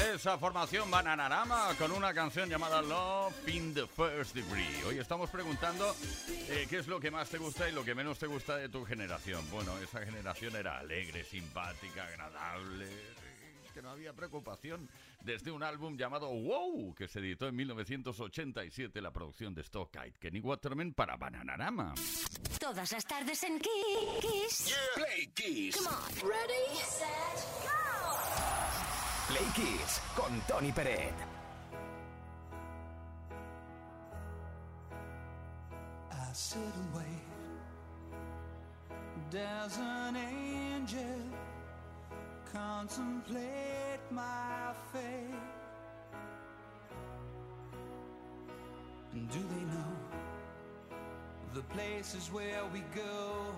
Esa formación Bananarama con una canción llamada Love in the First Degree. Hoy estamos preguntando eh, qué es lo que más te gusta y lo que menos te gusta de tu generación. Bueno, esa generación era alegre, simpática, agradable, que no había preocupación. Desde un álbum llamado Wow, que se editó en 1987, la producción de Stockite, Kenny Waterman para Bananarama. Todas las tardes en Kiss. Play Kiss. Come on. Ready, set, go. Play con Tony Peret. I sit and wait. There's an angel contemplate my fate. And do they know the places where we go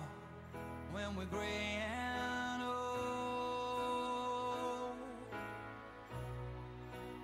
when we're gray and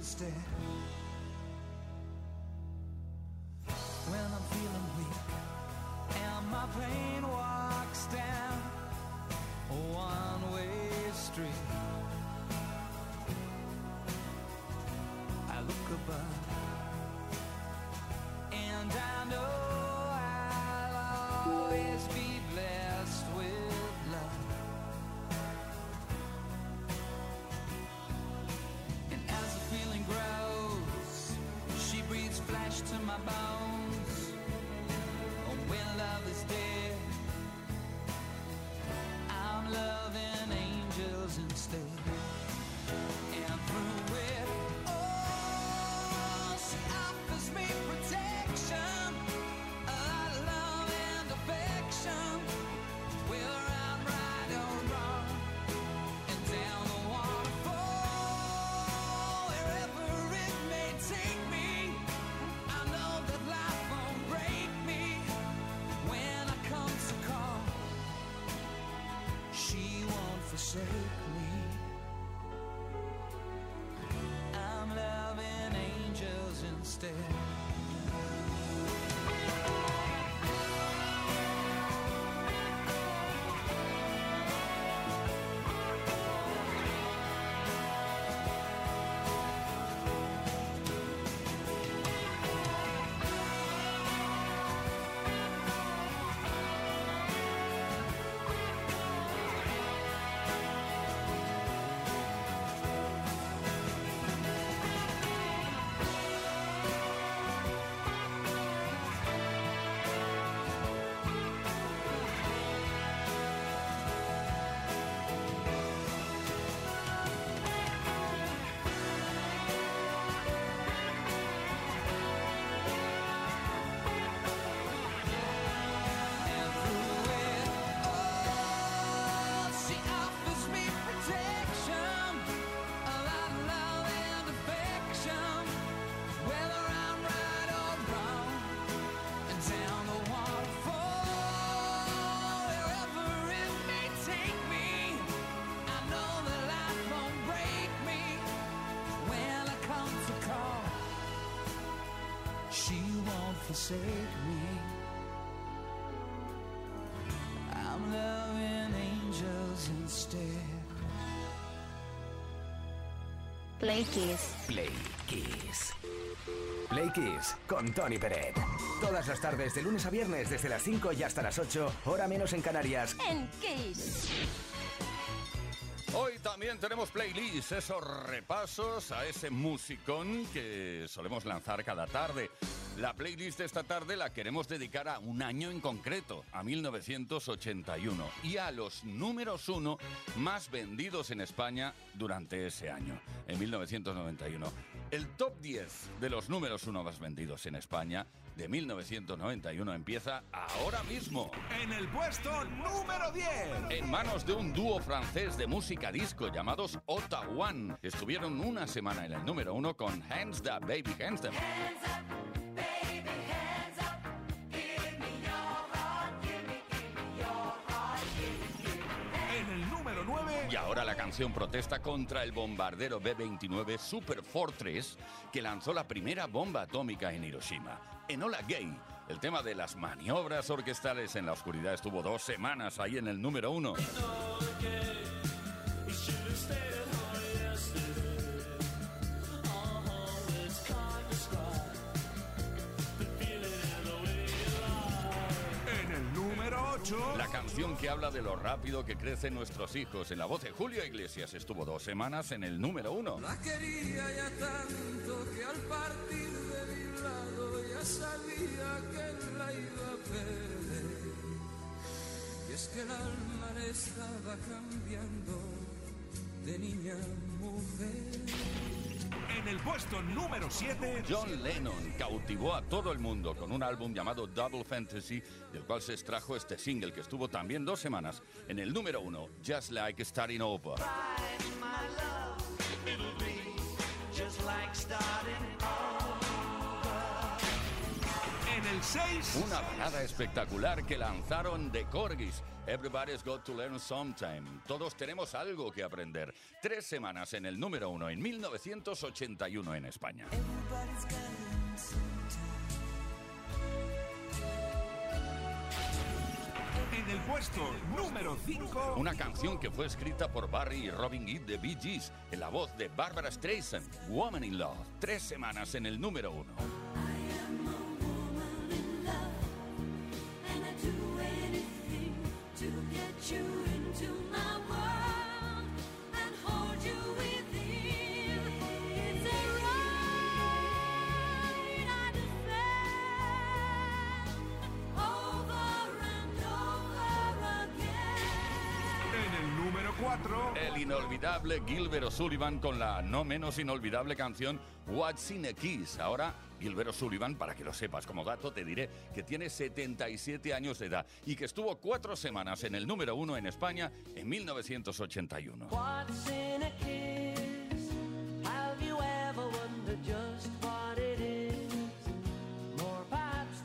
Instead. When I'm say forsake me. I'm loving angels instead. Play Kiss. Play Kiss. Play Kiss con Tony Peret. Todas las tardes, de lunes a viernes, desde las 5 y hasta las 8, hora menos en Canarias. En Kiss. Hoy también tenemos playlists, esos repasos a ese musicón que solemos lanzar cada tarde. La playlist de esta tarde la queremos dedicar a un año en concreto, a 1981, y a los números uno más vendidos en España durante ese año, en 1991. El top 10 de los números uno más vendidos en España de 1991 empieza ahora mismo. En el puesto número 10. En manos de un dúo francés de música disco llamados Ota One. Estuvieron una semana en el número uno con Hands Up Baby Hands Them. En canción protesta contra el bombardero B-29 Super Fortress que lanzó la primera bomba atómica en Hiroshima. Enola Gay, el tema de las maniobras orquestales en la oscuridad estuvo dos semanas ahí en el número uno. La canción que habla de lo rápido que crecen nuestros hijos en la voz de Julio Iglesias estuvo dos semanas en el número uno. La quería ya tanto que al partir de mi lado ya sabía que la iba a perder. Y es que el alma le estaba cambiando de niña a mujer. En el puesto número 7. John Lennon cautivó a todo el mundo con un álbum llamado Double Fantasy, del cual se extrajo este single que estuvo también dos semanas en el número uno, Just Like Starting Over. Just like starting en el 6. Una balada espectacular que lanzaron The Corgis. Everybody's got to learn sometime. Todos tenemos algo que aprender. Tres semanas en el número uno en 1981 en España. en el puesto número 5. Una canción que fue escrita por Barry y Robin Gibb de Bee Gees en la voz de Barbara Streisand, Woman in Love, tres semanas en el número 1. Inolvidable Gilbert O'Sullivan con la no menos inolvidable canción What's in a Kiss. Ahora, Gilbert O'Sullivan, para que lo sepas como dato, te diré que tiene 77 años de edad y que estuvo cuatro semanas en el número uno en España en 1981. What's in a kiss? Have you ever wondered just what it is? More perhaps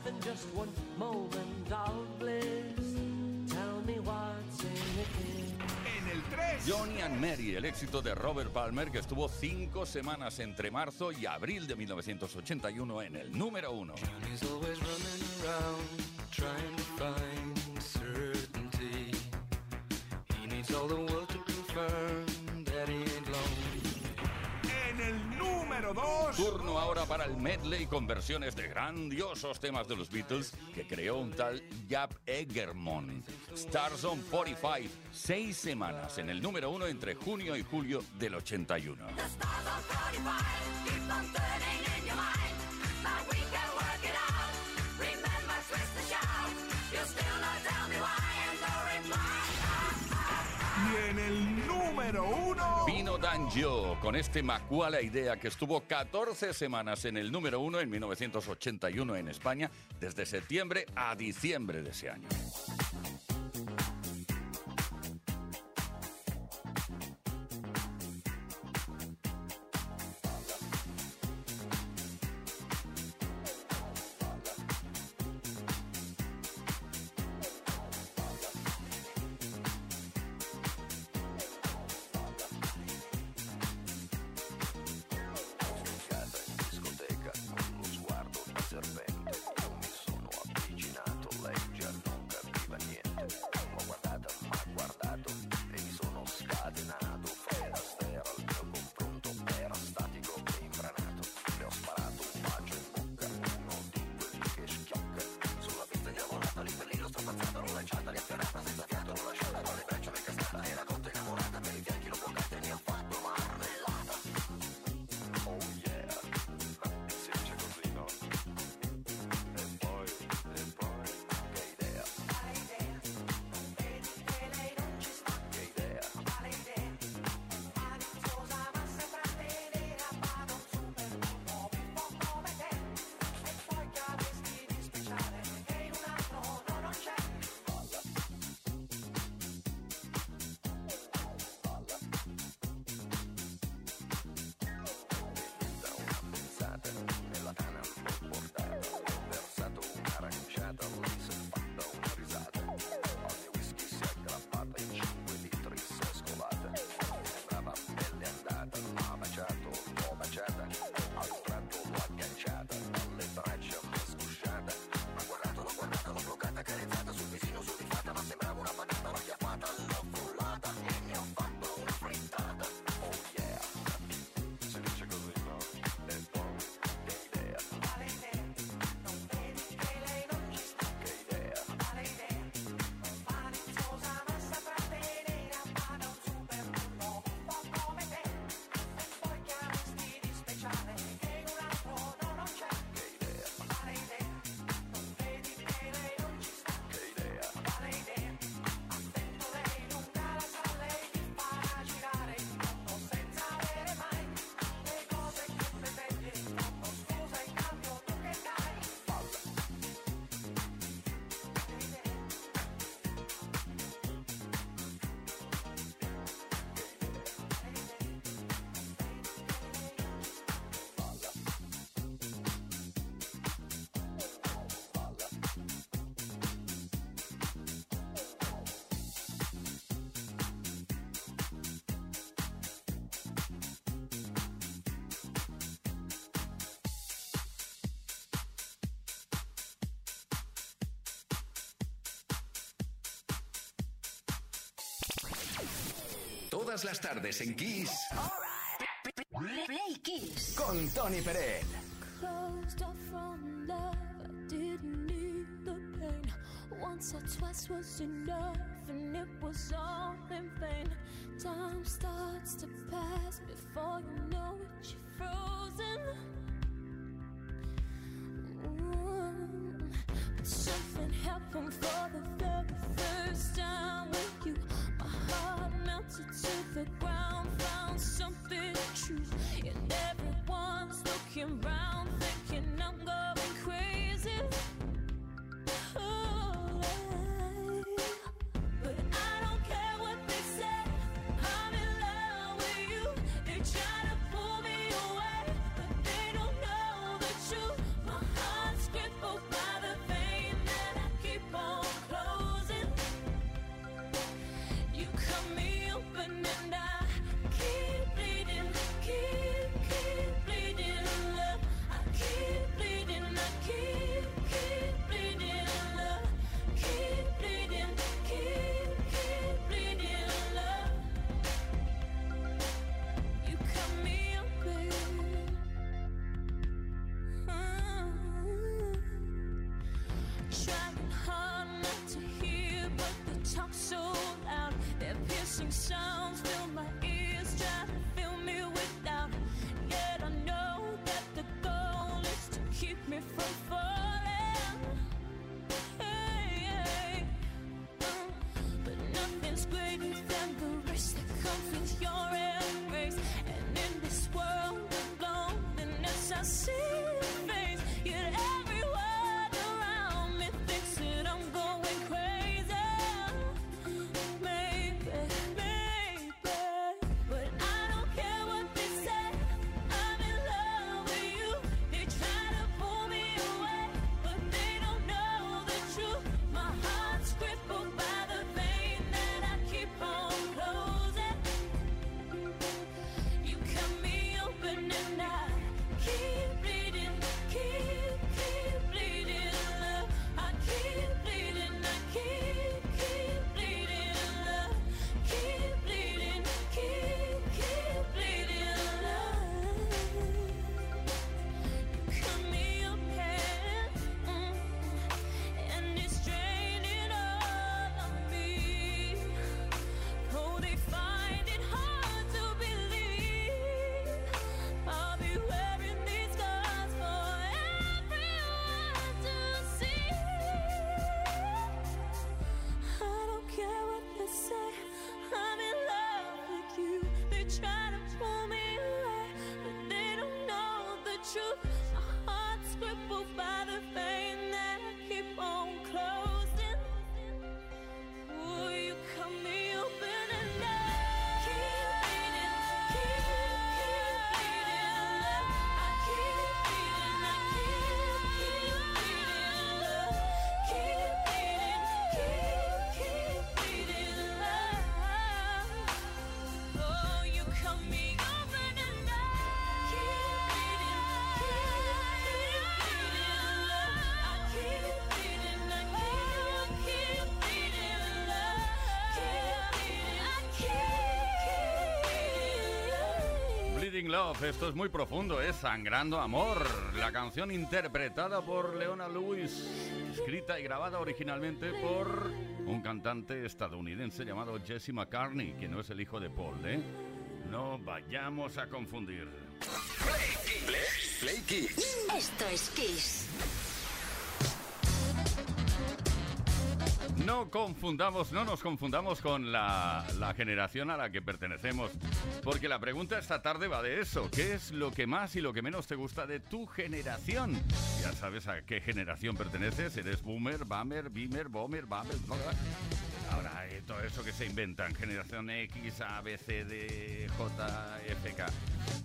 Johnny and Mary, el éxito de Robert Palmer, que estuvo cinco semanas entre marzo y abril de 1981 en el número uno. Número 2. Turno ahora para el medley con versiones de grandiosos temas de los Beatles que creó un tal Jap Egermon. Stars on 45, seis semanas en el número uno entre junio y julio del 81. Vino Danjo con este Macuala Idea que estuvo 14 semanas en el número uno en 1981 en España, desde septiembre a diciembre de ese año. Todas las tardes en Kiss Play Kiss. con Tony Pérez. closed off from love. I didn't need the pain. Once or twice was enough, and it was all in vain. Time starts to pass before you know it, you're frozen. Mm. Something happened for the very first time with you. My heart melted to the ground, found something true, and everyone's looking round, thinking I'm going crazy. Love, esto es muy profundo, es Sangrando Amor, la canción interpretada por Leona Lewis, escrita y grabada originalmente por un cantante estadounidense llamado Jesse McCartney, que no es el hijo de Paul, ¿eh? No vayamos a confundir. Play Kiss. Esto es Kiss. No confundamos, no nos confundamos con la, generación a la que pertenecemos, porque la pregunta esta tarde va de eso. ¿Qué es lo que más y lo que menos te gusta de tu generación? Ya sabes a qué generación perteneces. ¿Eres boomer, bummer, beamer, bomber, bummer? Ahora, eh, todo eso que se inventan, generación X, A, B, C, D, J, F, K.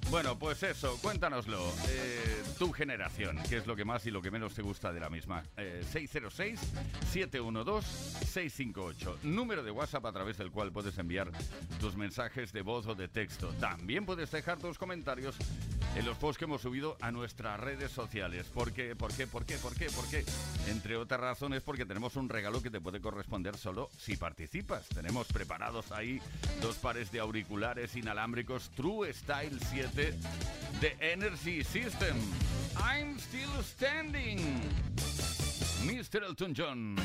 Bueno, pues eso, cuéntanoslo. Eh, tu generación, ¿qué es lo que más y lo que menos te gusta de la misma? Eh, 606-712-658, número de WhatsApp a través del cual puedes enviar tus mensajes de voz o de texto. También puedes dejar tus comentarios en los posts que hemos subido a nuestras redes sociales. ¿Por qué? ¿Por qué? ¿Por qué? ¿Por qué? ¿Por qué? Entre otras razones, porque tenemos un regalo que te puede corresponder solo si participas. Tenemos preparados ahí dos pares de auriculares inalámbricos True Style 7 de Energy System. I'm still standing. Mr. Elton John.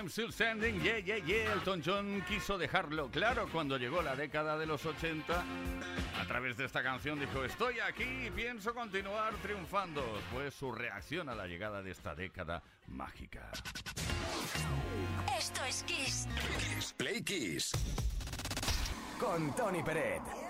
I'm Still Standing, yeah, yeah, yeah. Elton John quiso dejarlo claro cuando llegó la década de los 80. A través de esta canción dijo, estoy aquí y pienso continuar triunfando. Fue su reacción a la llegada de esta década mágica. Esto es Kiss. Kiss Play Kiss. Con Tony Peret.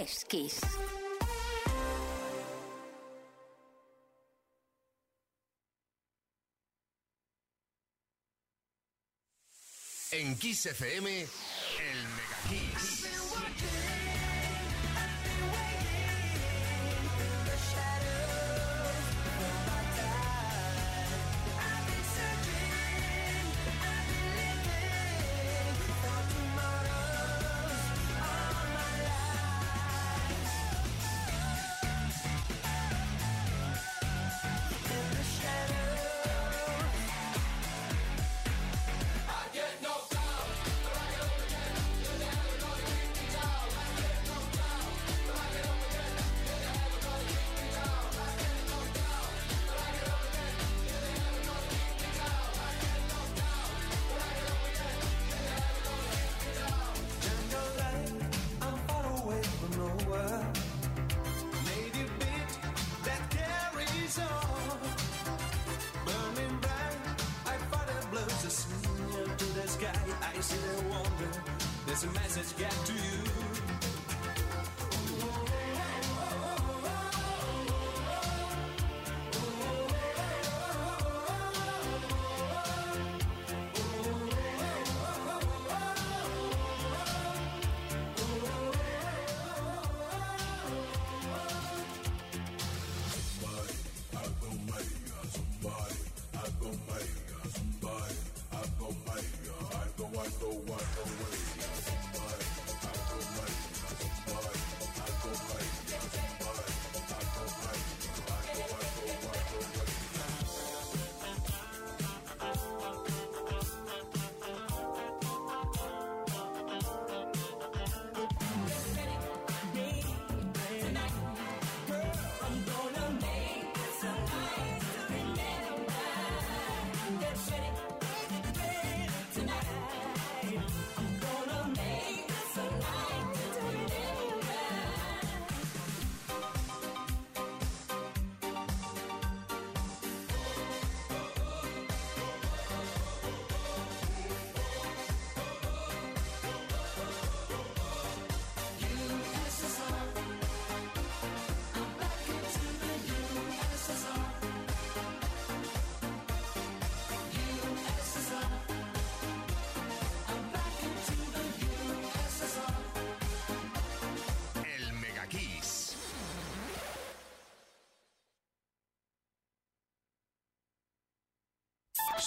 Es Kiss. En Kiss FM, sky. I see the wonder. There's a message get to you.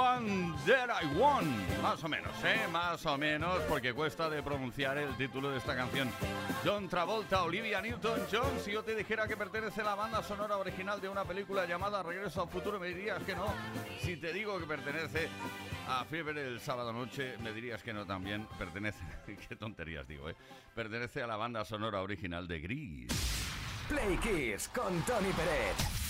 One That I Want. Más o menos, ¿eh? Más o menos, porque cuesta de pronunciar el título de esta canción. John Travolta, Olivia Newton-John. Si yo te dijera que pertenece a la banda sonora original de una película llamada Regreso al Futuro, me dirías que no. Si te digo que pertenece a Fiebre el sábado noche, me dirías que no también. Pertenece, qué tonterías digo, ¿eh? Pertenece a la banda sonora original de Gris. Play Kiss con Tony Peret.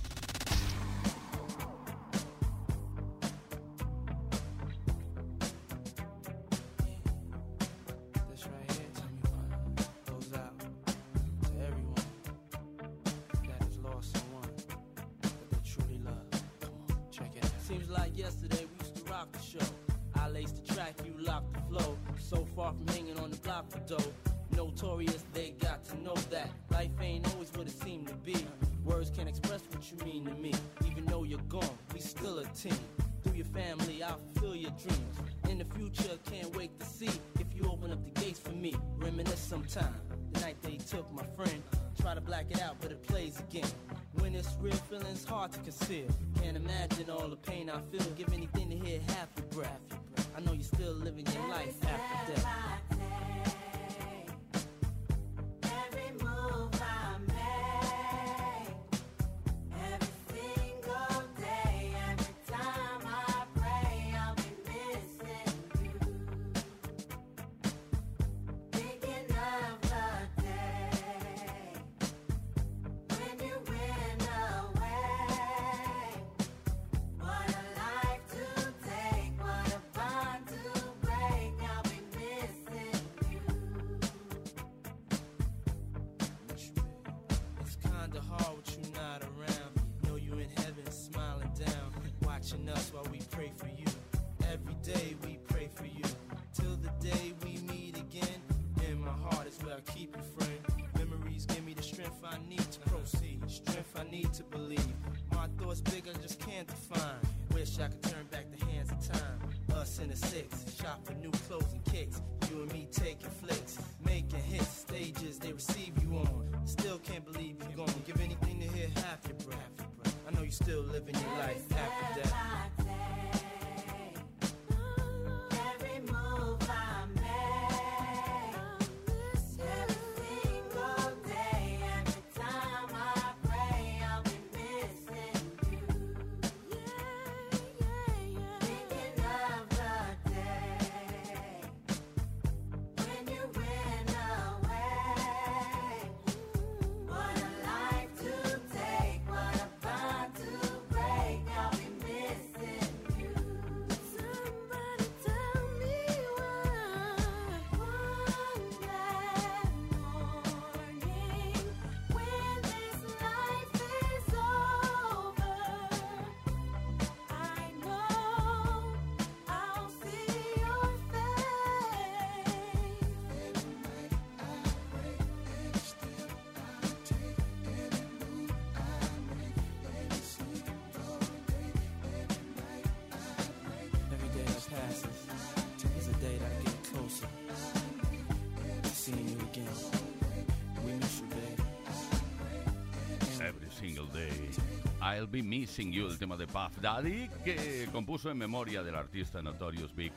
I'll be missing you, el tema de Puff Daddy, que compuso en memoria del artista Notorious Big,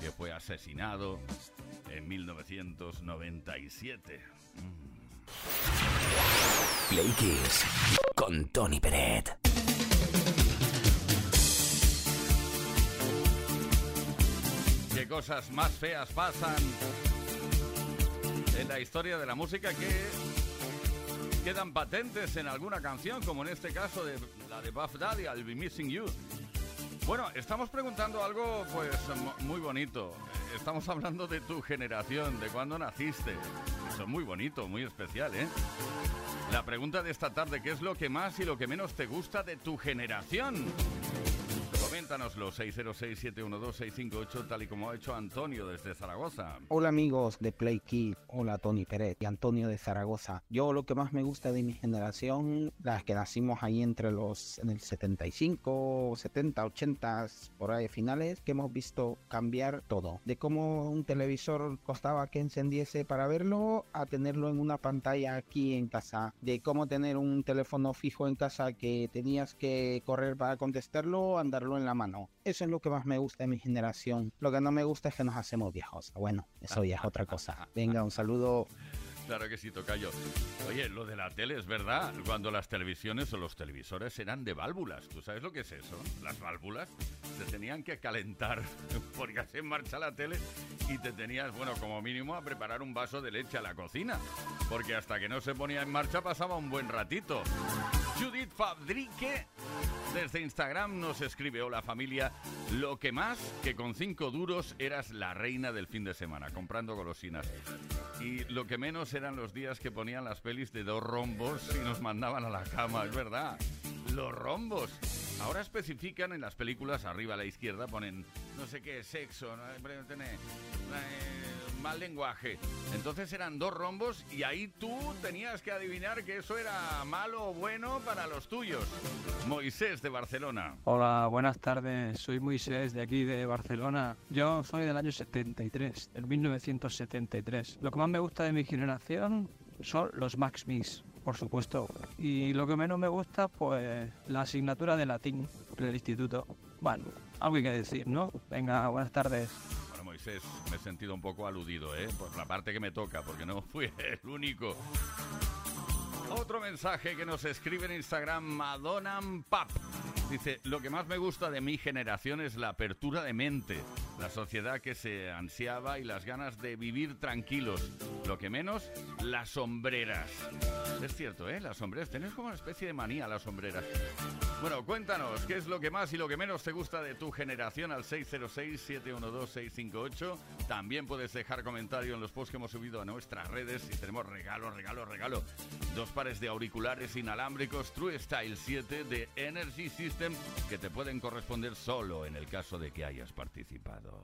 que fue asesinado en 1997. Play Kiss con Tony Peret. Qué cosas más feas pasan en la historia de la música que quedan patentes en alguna canción, como en este caso de la de Buff Daddy, I'll Be Missing You. Bueno, estamos preguntando algo pues mu- muy bonito. Eh, Estamos hablando de tu generación, de cuándo naciste. Eso es muy bonito, muy especial, ¿eh? La pregunta de esta tarde, ¿qué es lo que más y lo que menos te gusta de tu generación? Cuéntanoslo, 606-712-658, tal y como ha hecho Antonio desde Zaragoza. Hola amigos de Play Kids, hola Tony Pérez y Antonio de Zaragoza. Yo lo que más me gusta de mi generación, las que nacimos ahí entre los en el 75, 70, 80, por ahí finales, que hemos visto cambiar todo. De cómo un televisor costaba que encendiese para verlo a tenerlo en una pantalla aquí en casa. De cómo tener un teléfono fijo en casa que tenías que correr para contestarlo, andarlo en la mano. Eso es lo que más me gusta de mi generación. Lo que no me gusta es que nos hacemos viejos. Bueno, eso ya es otra cosa. Venga, un saludo. Claro que sí, tocayo. Oye, lo de la tele es verdad. Cuando las televisiones o los televisores eran de válvulas. ¿Tú sabes lo que es eso? Las válvulas se tenían que calentar porque hace en marcha la tele y te tenías, bueno, como mínimo a preparar un vaso de leche a la cocina. Porque hasta que no se ponía en marcha pasaba un buen ratito. Judith Fabrique desde Instagram nos escribe, hola familia, lo que más que con cinco duros eras la reina del fin de semana, comprando golosinas. Y lo que menos eran los días que ponían las pelis de dos rombos y nos mandaban a la cama, es verdad. Los rombos. Ahora especifican en las películas, arriba a la izquierda, ponen no sé qué, sexo, no, Eh, mal lenguaje. Entonces eran dos rombos y ahí tú tenías que adivinar que eso era malo o bueno para los tuyos. Moisés de Barcelona. Hola, buenas tardes. Soy Moisés de aquí de Barcelona. Yo soy del año 73, del 1973. Lo que más me gusta de mi generación son los Max Mix, por supuesto. Y lo que menos me gusta, pues la asignatura de latín del instituto. Bueno, algo hay que decir, ¿no? Venga, buenas tardes. Bueno, Moisés, me he sentido un poco aludido, ¿eh? Por la parte que me toca, porque no fui el único. Otro mensaje que nos escribe en Instagram, Madonam Pap. Dice, lo que más me gusta de mi generación es la apertura de mente, la sociedad que se ansiaba y las ganas de vivir tranquilos. Lo que menos, las sombreras. Es cierto, ¿eh? Las sombreras. Tenés como una especie de manía las sombreras. Bueno, cuéntanos, ¿qué es lo que más y lo que menos te gusta de tu generación al 606-712-658? También puedes dejar comentario en los posts que hemos subido a nuestras redes y tenemos regalo, regalo, regalo. Dos pares de auriculares inalámbricos True Style 7 de Energy System que te pueden corresponder solo en el caso de que hayas participado.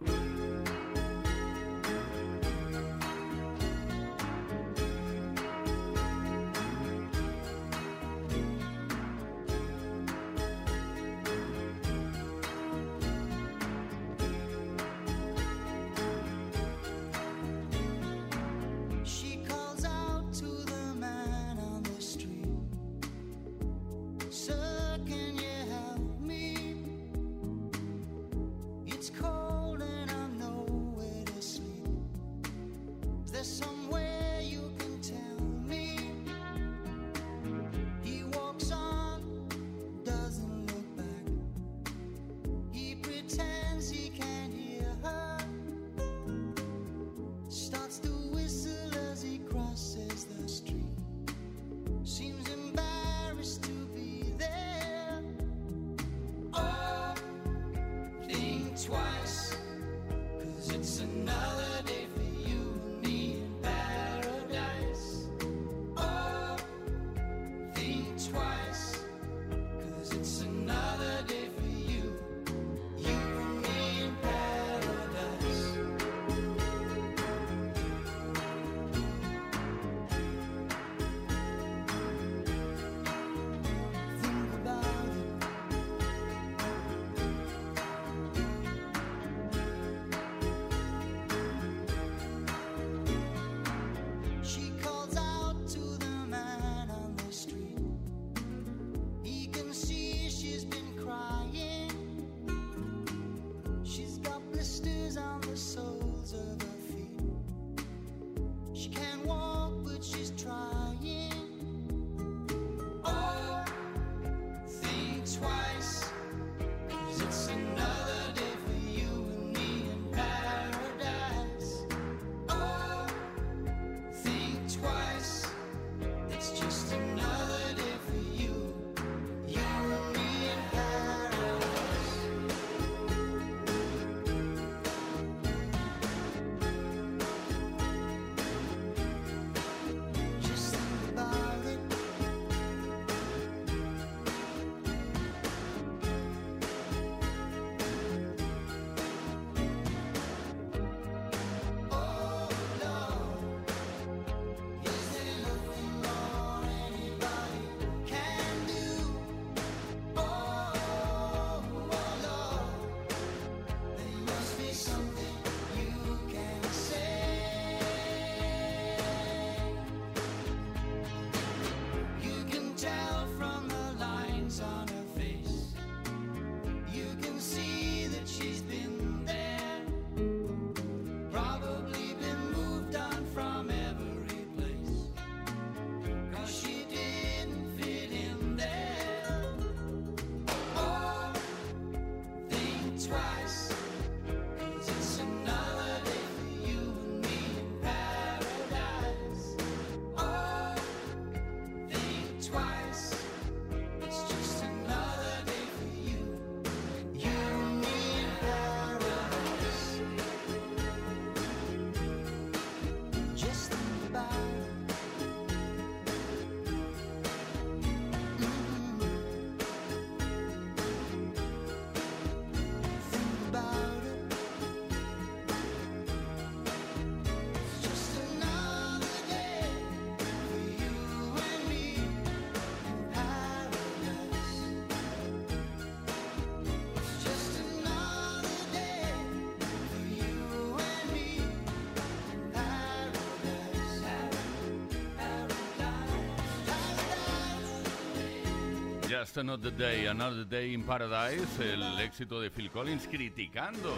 Another Day, Another Day in Paradise, el éxito de Phil Collins criticando,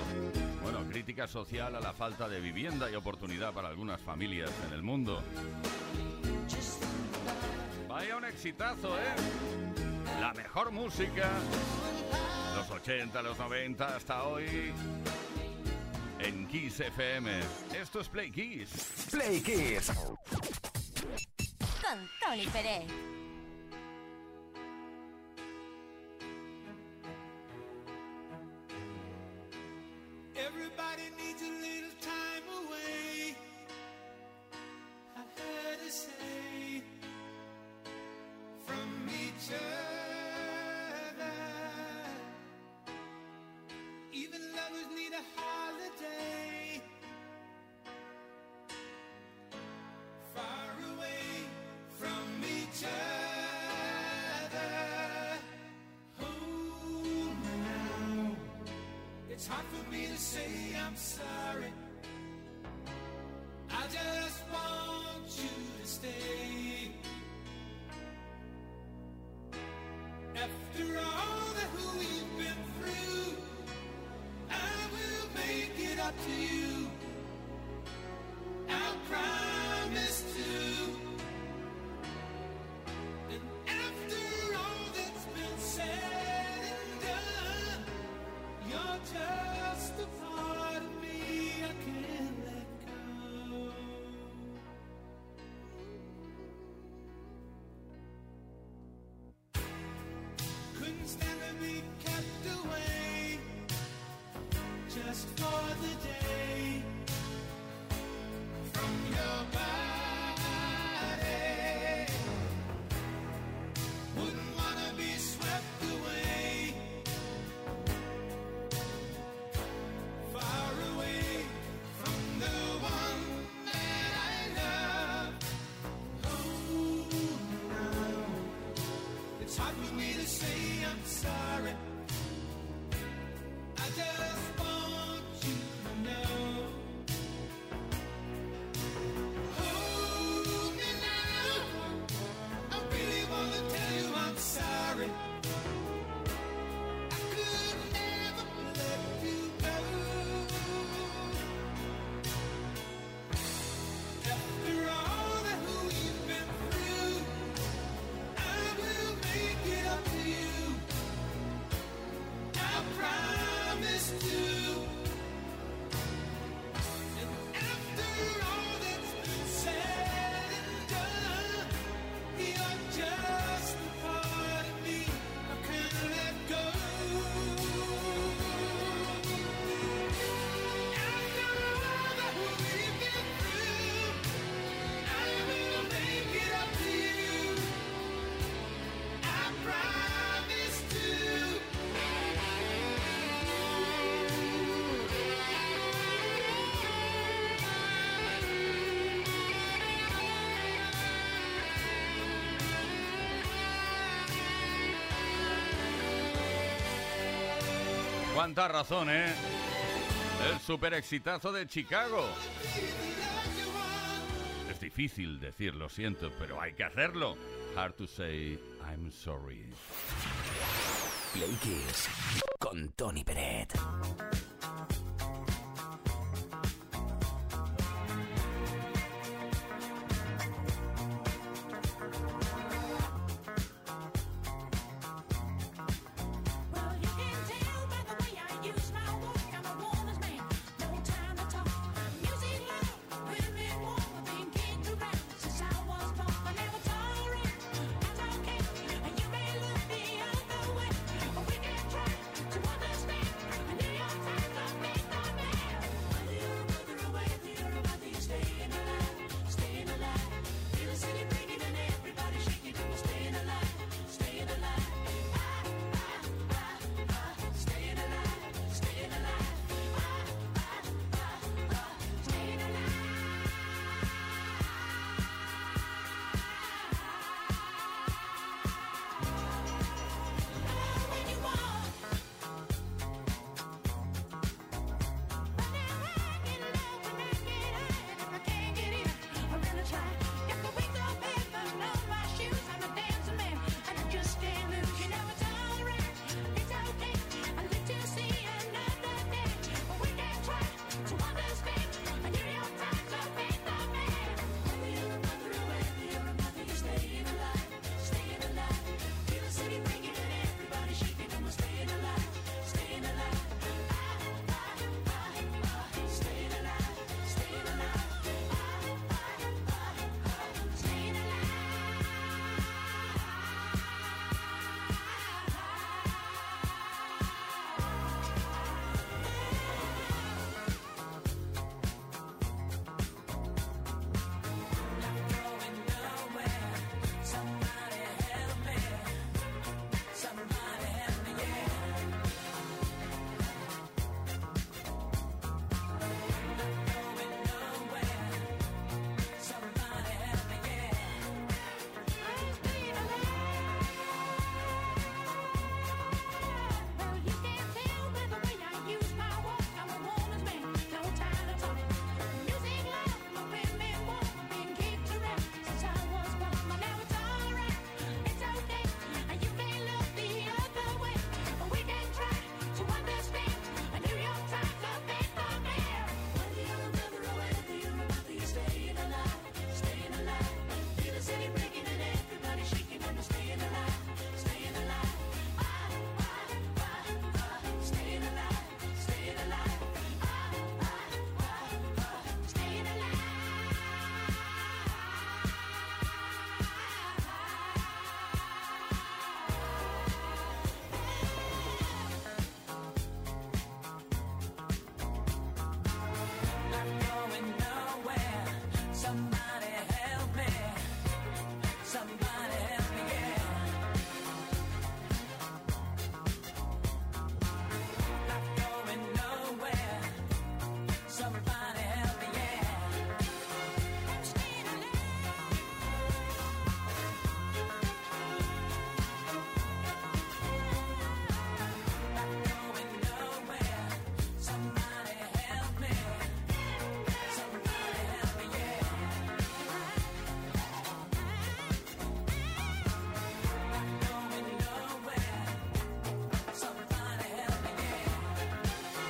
bueno, crítica social a la falta de vivienda y oportunidad para algunas familias en el mundo. Vaya un exitazo, ¿eh? La mejor música, los 80, los 90 hasta hoy, en Kiss FM. Esto es Play Kiss. Play Kiss. Con Tony Pérez. It's hard for me to say I'm sorry. Cuánta razón, ¿eh? El super exitazo de Chicago. Es difícil decir lo siento, pero hay que hacerlo. Hard to say I'm sorry. Play Kiss con Tony Peret.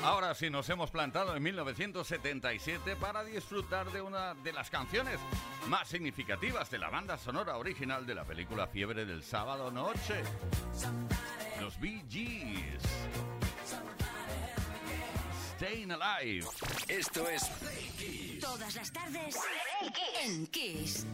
Ahora sí nos hemos plantado en 1977 para disfrutar de una de las canciones más significativas de la banda sonora original de la película Fiebre del Sábado Noche. Los Bee Gees. Staying Alive. Esto es Todas las tardes en Kiss.